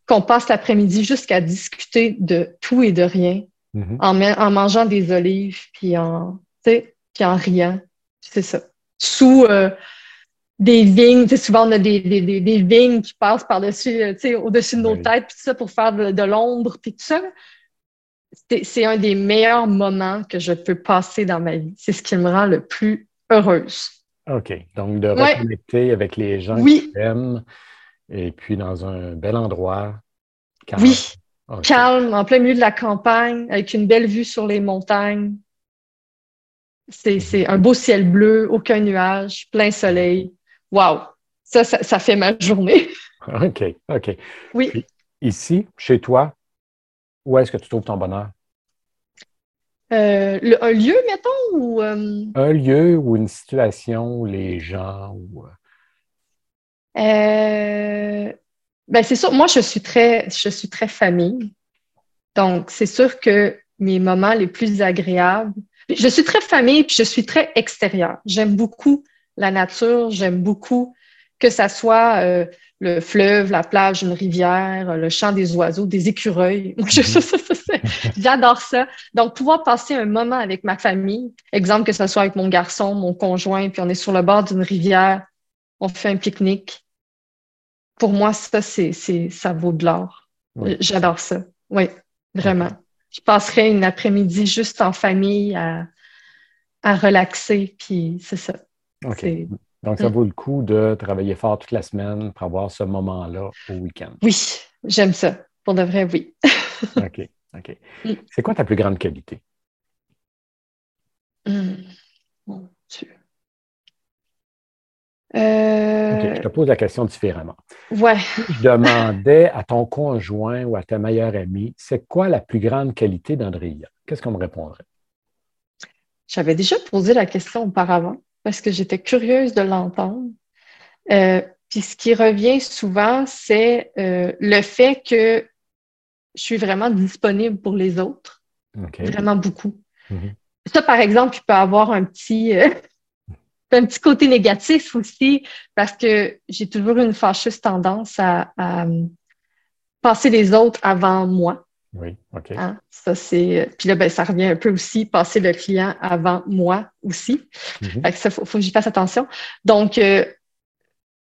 Qu'on passe l'après-midi jusqu'à discuter de tout et de rien mm-hmm. en, mangeant des olives, puis en, puis en riant. C'est ça. Sous euh, des vignes, souvent on a des, des, des, vignes qui passent par-dessus, euh, au-dessus de nos têtes, puis tout ça pour faire de, de l'ombre, puis tout ça c'est un des meilleurs moments que je peux passer dans ma vie. C'est ce qui me rend le plus heureuse. OK. Donc, de reconnecter avec les gens oui. qui t'aiment et puis dans un bel endroit. Calme. Oui. Calme, en plein milieu de la campagne, avec une belle vue sur les montagnes. C'est mhm. un beau ciel bleu, aucun nuage, plein soleil. Wow! Ça, ça, fait ma journée. (laughs) OK, OK. Oui. ici, chez toi, où est-ce que tu trouves ton bonheur? Euh, un lieu, mettons, ou... Euh? Un lieu ou une situation, les gens, ou... Euh, ben c'est sûr, moi, je suis très, je suis très famille. Donc, c'est sûr que mes moments les plus agréables, je suis très famille, puis je suis très extérieure. J'aime beaucoup la nature, j'aime beaucoup que ça soit euh, le fleuve, la plage, une rivière, le chant des oiseaux, des écureuils. (laughs) (laughs) J'adore ça. Donc, pouvoir passer un moment avec ma famille, exemple que ce soit avec mon garçon, mon conjoint, puis on est sur le bord d'une rivière, on fait un pique-nique. Pour moi, ça, c'est, ça vaut de l'or. J'adore ça. Oui, vraiment. Je passerai une après-midi juste en famille à, à relaxer, puis c'est ça. Donc, ça mm. vaut le coup de travailler fort toute la semaine pour avoir ce moment-là au week-end. Oui, j'aime ça. Pour de vrai, oui. (laughs) OK. OK. Mm. C'est quoi ta plus grande qualité? Mm. Mon Dieu. Euh... OK, je te pose la question différemment. Ouais. je demandais à ton conjoint ou à ta meilleure amie, c'est quoi la plus grande qualité d'Andrea? Qu'est-ce qu'on me répondrait? J'avais déjà posé la question auparavant parce que j'étais curieuse de l'entendre. Euh, puis ce qui revient souvent, c'est euh, le fait que je suis vraiment disponible pour les autres. Vraiment beaucoup. Mm-hmm. Ça, par exemple, il peut avoir un petit, euh, (laughs) un petit côté négatif aussi, parce que j'ai toujours une fâcheuse tendance à, à passer les autres avant moi. Oui, OK. Hein, ça, c'est. Puis là, ben, ça revient un peu aussi, passer le client avant moi aussi. Mm ça, faut, faut que j'y fasse attention. Donc, euh,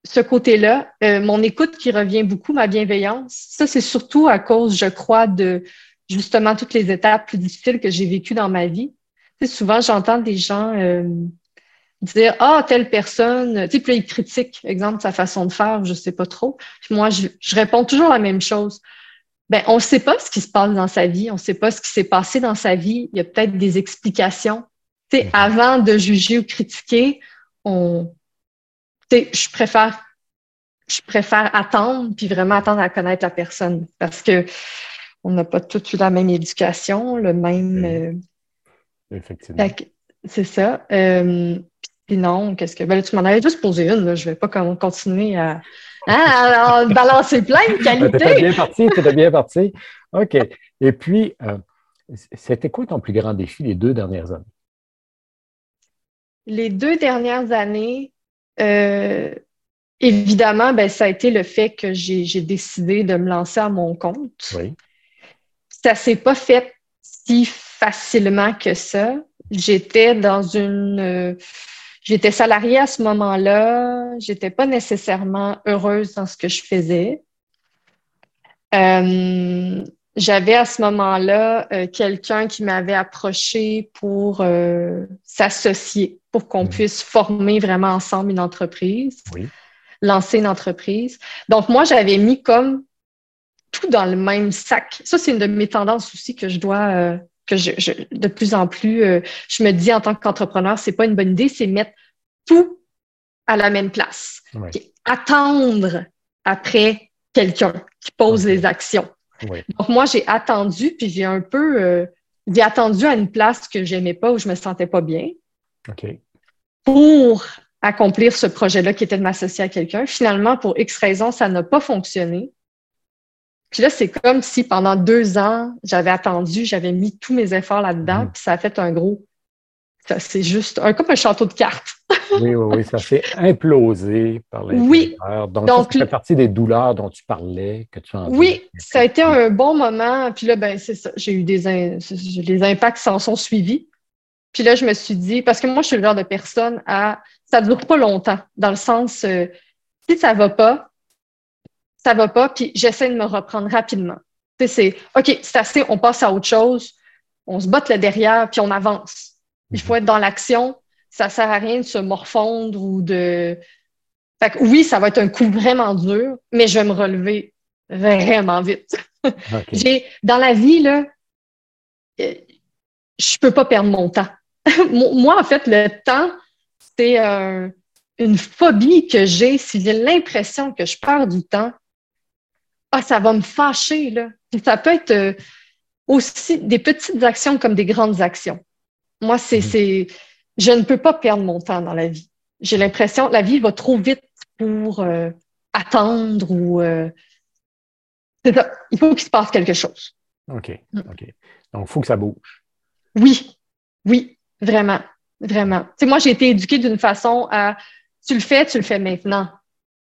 ce côté-là, euh, mon écoute qui revient beaucoup, ma bienveillance, ça, c'est surtout à cause, je crois, de justement toutes les étapes plus difficiles que j'ai vécues dans ma vie. Tu sais, souvent, j'entends des gens euh, dire Ah, telle personne, tu sais, puis là, ils critiquent, exemple, sa façon de faire, je sais pas trop. moi, je, je réponds toujours la même chose ben, on ne sait pas ce qui se passe dans sa vie, on ne sait pas ce qui s'est passé dans sa vie. Il y a peut-être des explications. Mhm. avant de juger ou critiquer, on, je préfère, je préfère attendre puis vraiment attendre à connaître la personne parce que on n'a pas tous eu la même éducation, le même. Euh, Effectivement. C'est ça. Euh, puis non, qu'est-ce que. Ben tu m'en avais juste posé une, là. je ne vais pas continuer à, Hein, balancer plein de qualités. (laughs) T'étais bien parti, t'étais bien parti. OK. Et puis, euh, c'était quoi ton plus grand défi les deux dernières années? Les deux dernières années, euh, évidemment, ben, ça a été le fait que j'ai décidé de me lancer à mon compte. Oui. Ça ne s'est pas fait si facilement que ça. J'étais dans une euh, J'étais salariée à ce moment-là. J'étais pas nécessairement heureuse dans ce que je faisais. Euh, j'avais à ce moment-là euh, quelqu'un qui m'avait approché pour euh, s'associer, pour qu'on mmh. puisse former vraiment ensemble une entreprise, lancer une entreprise. Donc, moi, j'avais mis comme tout dans le même sac. Ça, c'est une de mes tendances aussi que je dois que je, de plus en plus, euh, je me dis en tant qu'entrepreneur, c'est pas une bonne idée, c'est mettre tout à la même place. Attendre après quelqu'un qui pose les actions. Donc, moi, j'ai attendu, puis j'ai un peu euh, j'ai attendu à une place que j'aimais pas, où je me sentais pas bien. Pour accomplir ce projet-là qui était de m'associer à quelqu'un. Finalement, pour X raisons, ça n'a pas fonctionné. Puis là, c'est comme si pendant deux ans, j'avais attendu, j'avais mis tous mes efforts là-dedans, mm. puis ça a fait un gros. C'est juste un, comme un château de cartes. oui, oui, oui, ça s'est implosé par l'intérieur. Oui. Donc, Donc ça fait partie des douleurs dont tu parlais, que tu en Oui, ça a été un bon moment. Puis là, ben, c'est ça. J'ai eu des les impacts s'en sont suivis. Puis là, je me suis dit, parce que moi, je suis le genre de personne à ça ne dure pas longtemps, dans le sens euh, si ça ne va pas, ça va pas, puis j'essaie de me reprendre rapidement. C'est OK, c'est assez, on passe à autre chose, on se botte le derrière, puis on avance. Il faut être dans l'action, ça sert à rien de se morfondre ou de. Fait que oui, ça va être un coup vraiment dur, mais je vais me relever vraiment vite. (laughs) J'ai, dans la vie, là, euh, je peux pas perdre mon temps. (laughs) Moi, en fait, le temps, c'est une phobie que j'ai. Si j'ai l'impression que je perds du temps, ah, ça va me fâcher, là. ça peut être euh, aussi des petites actions comme des grandes actions. Moi, c'est, mhm. c'est, je ne peux pas perdre mon temps dans la vie. J'ai l'impression que la vie va trop vite pour euh, attendre ou euh, il faut qu'il se passe quelque chose. OK. Mm. OK. Donc, il faut que ça bouge. Oui, oui, vraiment, vraiment. Tu sais, moi, j'ai été éduquée d'une façon à tu le fais, tu le fais maintenant.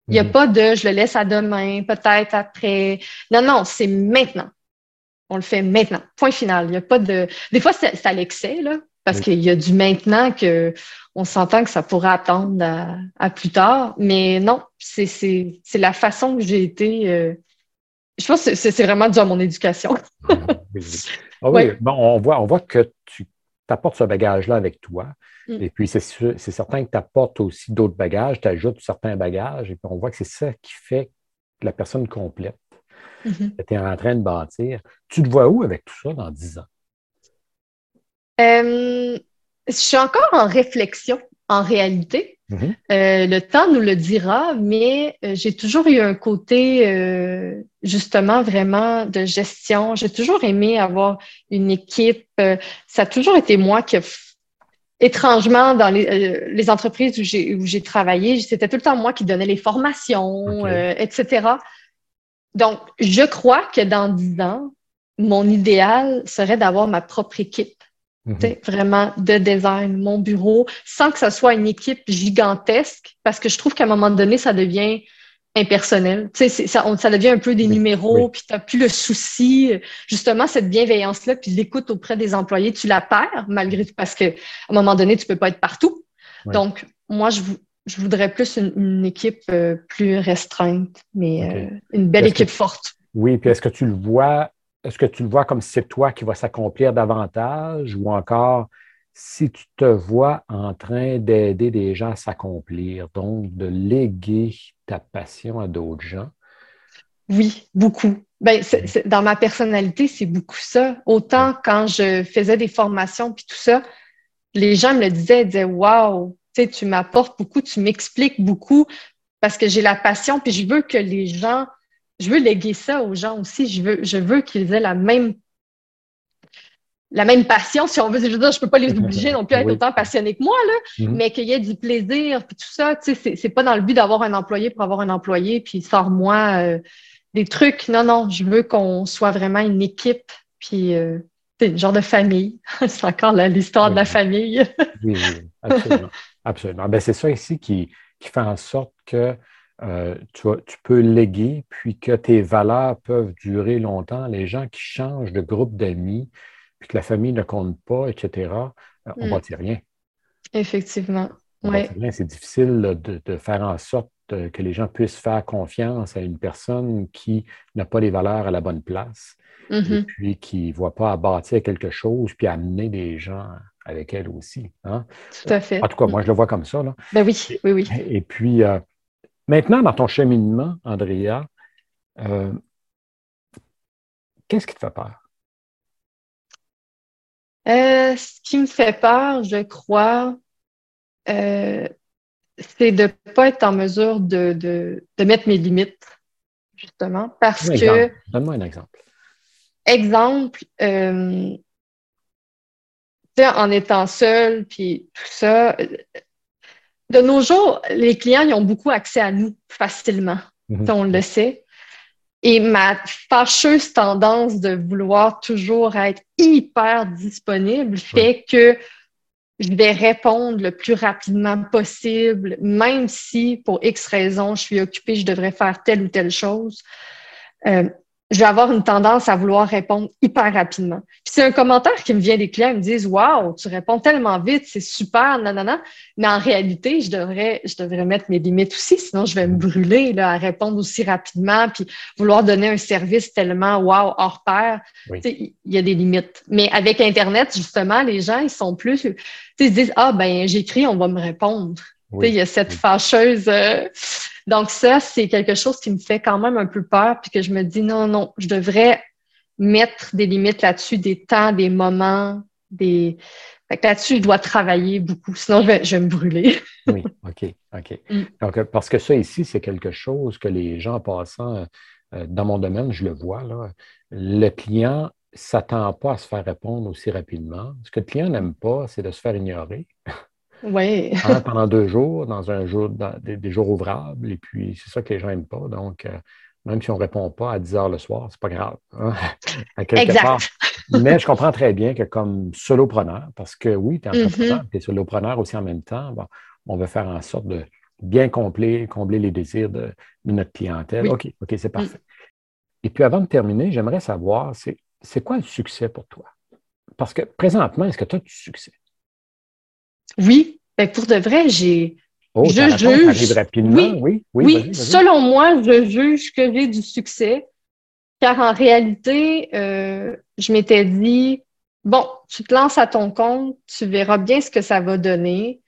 Il n'y a mhm. pas de je le laisse à demain, peut-être après. Non, non, c'est maintenant. On le fait maintenant. Point final. Il n'y a pas de. Des fois, c'est à l'excès, là, parce qu'il y a du maintenant que on s'entend que ça pourrait attendre à, plus tard. Mais non, c'est la façon que j'ai été. Euh, je pense que c'est vraiment dû à mon éducation. ah oui, (laughs) Bon, on, voit, on voit que tu apportes ce bagage-là avec toi. Mm. Et puis, c'est certain que tu apportes aussi d'autres bagages, tu ajoutes certains bagages, et puis on voit que c'est ça qui fait la personne complète mm-hmm. que tu es en train de bâtir. Tu te vois où avec tout ça dans 10 ans? Euh, je suis encore en réflexion, en réalité. Mm-hmm. Euh, le temps nous le dira, mais euh, j'ai toujours eu un côté, justement, vraiment de gestion. J'ai toujours aimé avoir une équipe. ça a toujours été moi qui ai étrangement, dans les, euh, les entreprises où j'ai travaillé, c'était tout le temps moi qui donnais les formations, euh, etc. Donc, je crois que dans dix ans, mon idéal serait d'avoir ma propre équipe. Mhm. Vraiment de design, mon bureau, sans que ce soit une équipe gigantesque, parce que je trouve qu'à un moment donné, ça devient impersonnel. Tu sais, ça, ça devient un peu des numéros, puis tu n'as plus le souci, justement, cette bienveillance-là, puis l'écoute auprès des employés, tu la perds, malgré tout, parce qu'à un moment donné, tu peux pas être partout. Donc, moi, je, je voudrais plus une, équipe euh, plus restreinte, mais euh, une belle équipe forte. Oui, puis est-ce que tu le vois, est-ce que tu le vois comme si c'est toi qui vas s'accomplir davantage ou encore si tu te vois en train d'aider des gens à s'accomplir, donc de léguer ta passion à d'autres gens? Oui, beaucoup. Ben, dans ma personnalité, c'est beaucoup ça. Autant quand je faisais des formations puis tout ça, les gens me le disaient, ils disaient Waouh, tu m'apportes beaucoup, tu m'expliques beaucoup parce que j'ai la passion, puis je veux que les gens, je veux léguer ça aux gens aussi. Je veux, je veux qu'ils aient la même la même passion, si on veut. Je veux dire, je peux pas les (laughs) obliger non plus à être autant passionnés que moi, là, mhm. mais qu'il y ait du plaisir, puis tout ça, tu sais, c'est pas dans le but d'avoir un employé pour avoir un employé, puis sors-moi euh, des trucs. Non, non, je veux qu'on soit vraiment une équipe, puis euh, un genre de famille. (laughs) c'est encore l'histoire de la famille. (laughs) oui, oui, absolument. absolument. Ben, c'est ça ici qui, qui fait en sorte que euh, tu, tu, peux léguer, puis que tes valeurs peuvent durer longtemps. Les gens qui changent de groupe d'amis, puis que la famille ne compte pas, etc., euh, on ne mm. bâtit rien. Effectivement. C'est difficile de, faire en sorte euh, que les gens puissent faire confiance à une personne qui n'a pas les valeurs à la bonne place, et mm-hmm. puis qui ne voit pas à bâtir quelque chose, puis amener des gens avec elle aussi. Hein. Tout à fait. En tout cas, moi, je le vois comme ça. Là. Ben oui, oui, oui. Et, puis, euh, maintenant, dans ton cheminement, Andrea, qu'est-ce qui te fait peur? Euh, ce qui me fait peur, je crois, euh, c'est de ne pas être en mesure de, de, mettre mes limites, justement, parce que... Donne-moi un exemple. Exemple, euh, en étant seul, puis tout ça, de nos jours, les clients ils ont beaucoup accès à nous facilement. Mhm. On le sait. Et ma fâcheuse tendance de vouloir toujours être hyper disponible fait que je vais répondre le plus rapidement possible, même si pour X raisons je suis occupée, je devrais faire telle ou telle chose. Euh, je vais avoir une tendance à vouloir répondre hyper rapidement. Puis c'est un commentaire qui me vient des clients, ils me disent Waouh, tu réponds tellement vite, c'est super, nanana. Mais en réalité, je devrais, je devrais mettre mes limites aussi, sinon je vais me brûler là, à répondre aussi rapidement, puis vouloir donner un service tellement wow, hors pair. Il y a des limites. Mais avec Internet, justement, les gens, ils sont plus. Ils se disent Ah, ben, j'écris, on va me répondre. Il y a cette fâcheuse. Euh, donc, ça, c'est quelque chose qui me fait quand même un peu peur, puis que je me dis non, non, je devrais mettre des limites là-dessus, des temps, des moments, des. là-dessus, je dois travailler beaucoup, sinon je vais, je vais me brûler. (laughs) oui, OK, OK. Mm. Donc, euh, parce que ça ici, c'est quelque chose que les gens passant euh, dans mon domaine, je le vois, là, le client ne s'attend pas à se faire répondre aussi rapidement. Ce que le client n'aime pas, c'est de se faire ignorer. (laughs) Oui. Hein, pendant deux jours, dans un jour, des, jours ouvrables. Et puis, c'est ça que les gens n'aiment pas. Donc, euh, même si on ne répond pas à 10 heures le soir, c'est pas grave. Hein, (laughs) exact. Mais je comprends très bien que comme solopreneur, parce que oui, tu es entrepreneur, mm-hmm. tu es solopreneur aussi en même temps, on veut faire en sorte de bien combler, combler les désirs de, notre clientèle. OK, OK, c'est parfait. Et puis avant de terminer, j'aimerais savoir, c'est quoi le succès pour toi? Parce que présentement, est-ce que tu as du succès? Oui, ben pour de vrai, j'ai. Oh, je juge. rapidement. Oui, oui, oui. selon moi, je juge que j'ai du succès, car en réalité, euh, je m'étais dit, bon, tu te lances à ton compte, tu verras bien ce que ça va donner.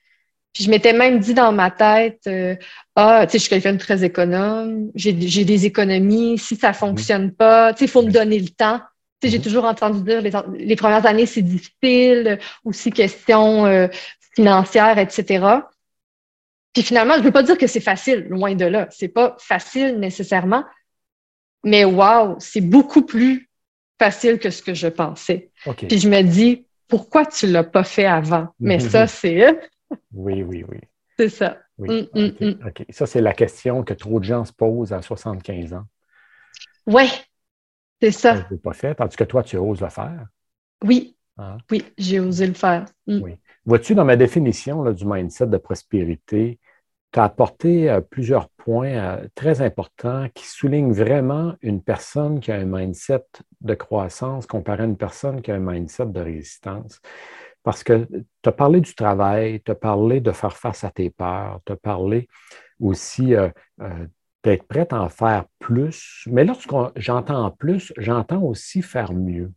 Puis je m'étais même dit dans ma tête, euh, ah, tu sais, je suis quelqu'un de très économe, j'ai des économies, si ça fonctionne pas, tu sais, il faut me donner le temps. Tu sais, j'ai mm-hmm. toujours entendu dire les, les premières années, c'est difficile, aussi question euh, financière, etc. Puis finalement, je ne veux pas dire que c'est facile, loin de là. C'est pas facile nécessairement, mais wow, c'est beaucoup plus facile que ce que je pensais. Puis je me dis, pourquoi tu ne l'as pas fait avant? Mais ça, c'est. (laughs) oui, oui, oui. C'est ça. Oui. Mm, mm, mm. OK. Ça, c'est la question que trop de gens se posent à 75 ans. Oui, c'est ça. Je ne l'ai pas fait, tandis que toi, tu oses le faire. Oui. Hein? Oui, j'ai osé le faire. Oui. Vois-tu, dans ma définition du mindset de prospérité, tu as apporté euh, plusieurs points euh, très importants qui soulignent vraiment une personne qui a un mindset de croissance comparé à une personne qui a un mindset de résistance. Parce que tu as parlé du travail, tu as parlé de faire face à tes peurs, tu as parlé aussi euh, d'être prête à en faire plus. Mais lorsque j'entends plus, j'entends aussi faire mieux.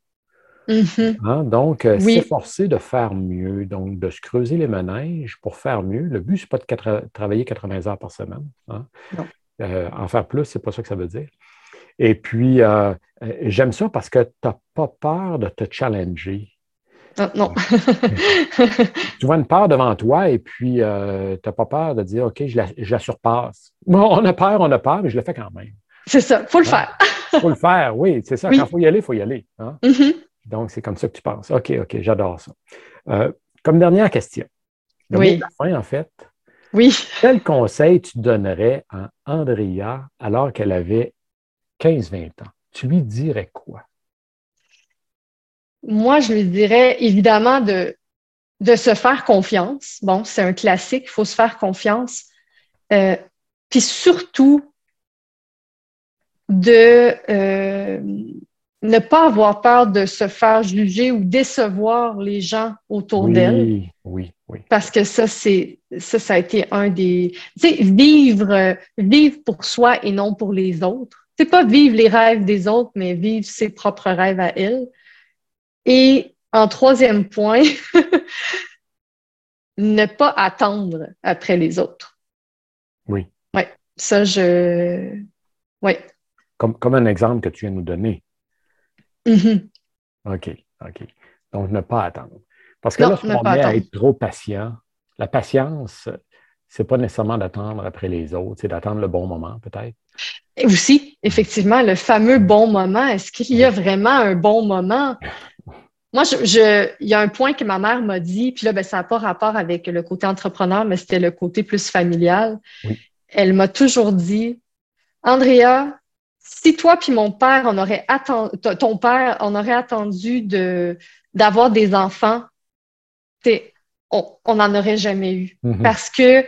Mm-hmm. Hein, donc, euh, s'efforcer de faire mieux, donc de se creuser les manèges pour faire mieux. Le but, ce n'est pas de travailler 80 heures par semaine. Hein? Euh, en faire plus, ce n'est pas ça que ça veut dire. Et puis, euh, j'aime ça parce que tu n'as pas peur de te challenger. Ah, non. (laughs) tu vois une peur devant toi et puis tu n'as pas peur de dire OK, je la, surpasse. on a peur, on a peur, mais je le fais quand même. C'est ça, il faut le hein? faire. Il (laughs) faut le faire, oui, c'est ça. Quand il faut y aller, il faut y aller. Mm-hmm. Donc, c'est comme ça que tu penses. OK, OK, j'adore ça. Euh, comme dernière question. oui. la fin, en fait. Oui. Quel conseil tu donnerais à Andrea alors qu'elle avait 15-20 ans? Tu lui dirais quoi? Moi, je lui dirais évidemment de, de se faire confiance. Bon, c'est un classique, il faut se faire confiance. Euh, puis surtout, de, euh, ne pas avoir peur de se faire juger ou décevoir les gens autour d'elle. Oui, oui. Parce que ça, c'est ça, ça a été un des. Tu sais, vivre, vivre pour soi et non pour les autres. C'est pas vivre les rêves des autres, mais vivre ses propres rêves à elle. Et en troisième point, (laughs) ne pas attendre après les autres. Oui. Oui. Ça, je. Oui. Comme, comme un exemple que tu viens de nous donner. Mm-hmm. OK, OK. Donc, ne pas attendre. Parce que lorsqu'on est à être trop patient, la patience, c'est pas nécessairement d'attendre après les autres, c'est d'attendre le bon moment, peut-être. Et aussi, effectivement, le fameux bon moment. Est-ce qu'il y a vraiment un bon moment? (laughs) Moi, je, il y a un point que ma mère m'a dit, puis là, ben, ça n'a pas rapport avec le côté entrepreneur, mais c'était le côté plus familial. Elle m'a toujours dit, Andrea, si toi puis mon père, on aurait attendu, ton père, on aurait attendu de, d'avoir des enfants, on n'en aurait jamais eu. Mm-hmm. Parce que,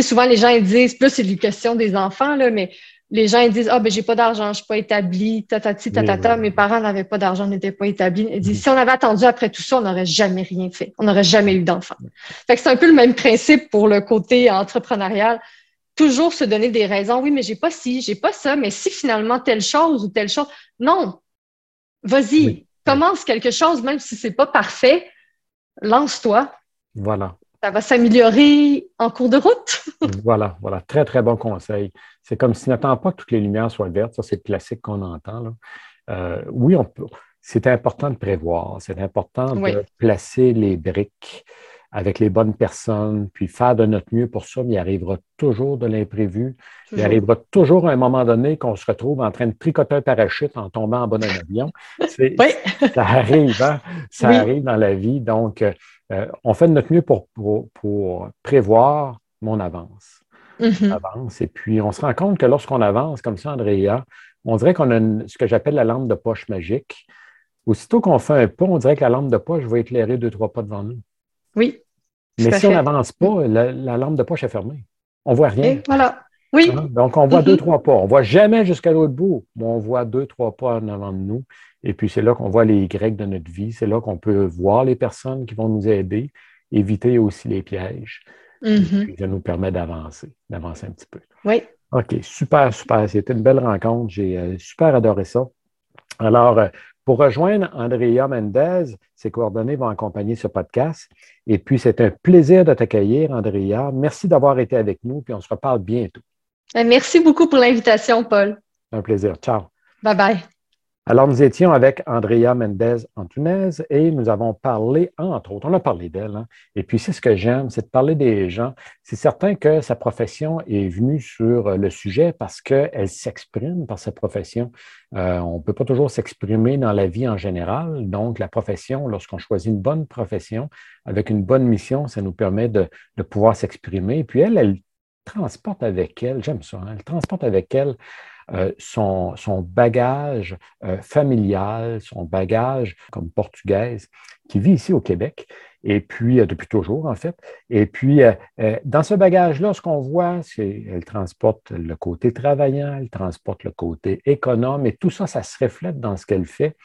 souvent les gens ils disent, plus c'est une question des enfants, là, mais les gens ils disent Ah, ben, j'ai pas d'argent, je suis pas établi, tatati, tatata. Mes parents n'avaient pas d'argent, n'étaient pas établis. Ils disent Si on avait attendu après tout ça, on n'aurait jamais rien fait. On n'aurait jamais eu d'enfant. Fait que c'est un peu le même principe pour le côté entrepreneurial. Toujours se donner des raisons. Oui, mais j'ai pas ci, j'ai pas ça, mais si finalement telle chose ou telle chose. Non. Vas-y. Commence quelque chose, même si c'est pas parfait. Lance-toi. Voilà ça va s'améliorer en cours de route. (laughs) voilà, voilà. Très, très bon conseil. C'est comme si n'attend pas que toutes les lumières soient vertes. Ça, c'est le classique qu'on entend. Euh, oui, on peut. C'est important de prévoir. C'est important de placer les briques avec les bonnes personnes, puis faire de notre mieux pour ça, mais il arrivera toujours de l'imprévu. Il arrivera toujours à un moment donné qu'on se retrouve en train de tricoter un parachute en tombant en bas d'un avion. Oui. (laughs) Ça arrive, hein? Ça arrive dans la vie. Donc, euh, on fait de notre mieux pour, pour, prévoir, mon avance. Mm-hmm. avance. Et puis, on se rend compte que lorsqu'on avance comme ça, Andrea, on dirait qu'on a ce que j'appelle la lampe de poche magique. Aussitôt qu'on fait un pas, on dirait que la lampe de poche va éclairer deux, trois pas devant nous. Oui. Mais si on n'avance pas, la, lampe de poche est fermée. On ne voit rien. voilà. Oui. Hein? Donc, on voit deux, mm-hmm. trois pas. On ne voit jamais jusqu'à l'autre bout, mais on voit deux, trois pas en avant de nous. Et puis, c'est là qu'on voit les Y de notre vie. C'est là qu'on peut voir les personnes qui vont nous aider, éviter aussi les pièges. Mm-hmm. puis, ça nous permet d'avancer, d'avancer un petit peu. Oui. OK, super, super. C'était une belle rencontre. J'ai euh, super adoré ça. Alors, euh, pour rejoindre Andrea Mendez, ses coordonnées vont accompagner ce podcast. Et puis, c'est un plaisir de t'accueillir, Andrea. Merci d'avoir été avec nous, puis on se reparle bientôt. Euh, merci beaucoup pour l'invitation, Paul. Un plaisir. Ciao. Bye bye. Alors, nous étions avec Andrea Mendez Antunez et nous avons parlé, entre autres, on a parlé d'elle. Hein. et puis, c'est ce que j'aime, c'est de parler des gens. C'est certain que sa profession est venue sur le sujet parce qu'elle s'exprime par sa profession. Euh, on ne peut pas toujours s'exprimer dans la vie en général. Donc, la profession, lorsqu'on choisit une bonne profession avec une bonne mission, ça nous permet de, de pouvoir s'exprimer. Et puis, elle, elle transporte avec elle, j'aime ça, hein, elle transporte avec elle euh, son, bagage euh, familial, son bagage comme portugaise, qui vit ici au Québec, et puis euh, depuis toujours en fait. Et puis, dans ce bagage-là, ce qu'on voit, c'est qu'elle transporte le côté travaillant, elle transporte le côté économe, et tout ça, ça se reflète dans ce qu'elle fait.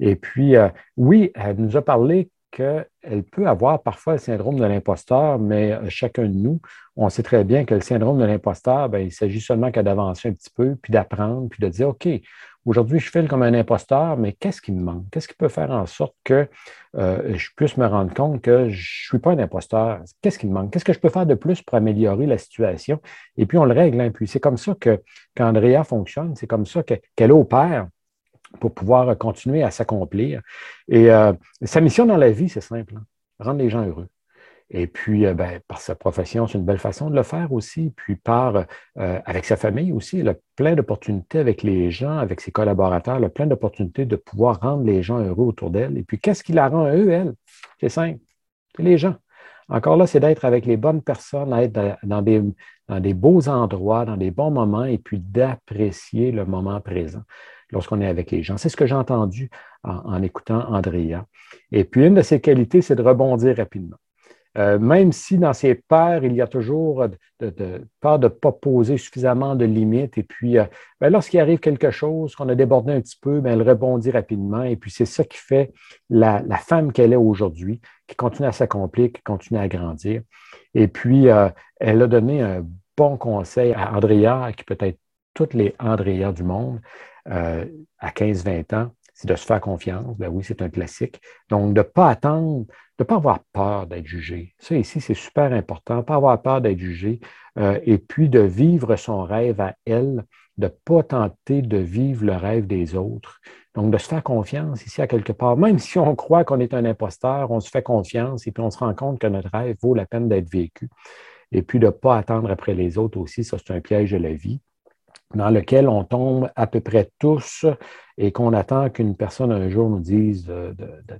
Et puis, oui, elle nous a parlé qu'elle peut avoir parfois le syndrome de l'imposteur, mais euh, chacun de nous, on sait très bien que le syndrome de l'imposteur, ben, il s'agit seulement que d'avancer un petit peu, puis d'apprendre, puis de dire, OK, aujourd'hui, je file comme un imposteur, mais qu'est-ce qui me manque? Qu'est-ce qui peut faire en sorte que euh, je puisse me rendre compte que je ne suis pas un imposteur? Qu'est-ce qui me manque? Qu'est-ce que je peux faire de plus pour améliorer la situation? Et puis, on le règle. Hein. Puis, c'est comme ça que qu'Andrea fonctionne, c'est comme ça qu'elle opère pour pouvoir continuer à s'accomplir. Et euh, sa mission dans la vie, c'est simple, hein, rendre les gens heureux. Et puis, euh, ben, par sa profession, c'est une belle façon de le faire aussi. Puis, par, euh, avec sa famille aussi, elle a plein d'opportunités avec les gens, avec ses collaborateurs, elle a plein d'opportunités de pouvoir rendre les gens heureux autour d'elle. Et puis, qu'est-ce qui la rend eux, elle? C'est simple, c'est les gens. Encore là, c'est d'être avec les bonnes personnes, être dans des, dans des beaux endroits, dans des bons moments, et puis d'apprécier le moment présent lorsqu'on est avec les gens. C'est ce que j'ai entendu en, écoutant Andrea. Et puis, une de ses qualités, c'est de rebondir rapidement. Euh, même si dans ses pairs, il y a toujours de, peur de ne pas poser suffisamment de limites. Et puis, euh, ben, lorsqu'il arrive quelque chose, qu'on a débordé un petit peu, ben, elle rebondit rapidement. Et puis, c'est ça qui fait la, femme qu'elle est aujourd'hui, qui continue à s'accomplir, qui continue à grandir. Et puis, euh, elle a donné un bon conseil à Andrea, qui peut être toutes les Andrea du monde. Euh, à 15-20 ans, c'est de se faire confiance. Ben oui, c'est un classique. Donc, de ne pas attendre, de ne pas avoir peur d'être jugé. Ça, ici, c'est super important. Pas avoir peur d'être jugé. Euh, et puis, de vivre son rêve à elle, de ne pas tenter de vivre le rêve des autres. Donc, de se faire confiance ici à quelque part. Même si on croit qu'on est un imposteur, on se fait confiance et puis on se rend compte que notre rêve vaut la peine d'être vécu. Et puis, de ne pas attendre après les autres aussi, ça, c'est un piège de la vie dans lequel on tombe à peu près tous et qu'on attend qu'une personne un jour nous dise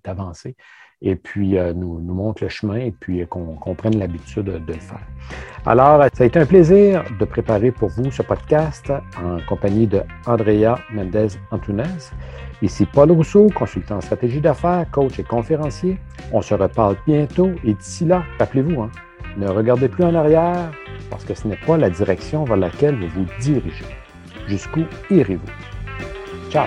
d'avancer et puis euh, nous, nous, montre le chemin et puis qu'on prenne l'habitude de, le faire. Alors, ça a été un plaisir de préparer pour vous ce podcast en compagnie de Andrea Mendez Antunes. Ici Paul Rousseau, consultant en stratégie d'affaires, coach et conférencier. On se reparle bientôt et d'ici là, rappelez-vous, hein, ne regardez plus en arrière parce que ce n'est pas la direction vers laquelle vous vous dirigez. Jusqu'où irez-vous? Ciao!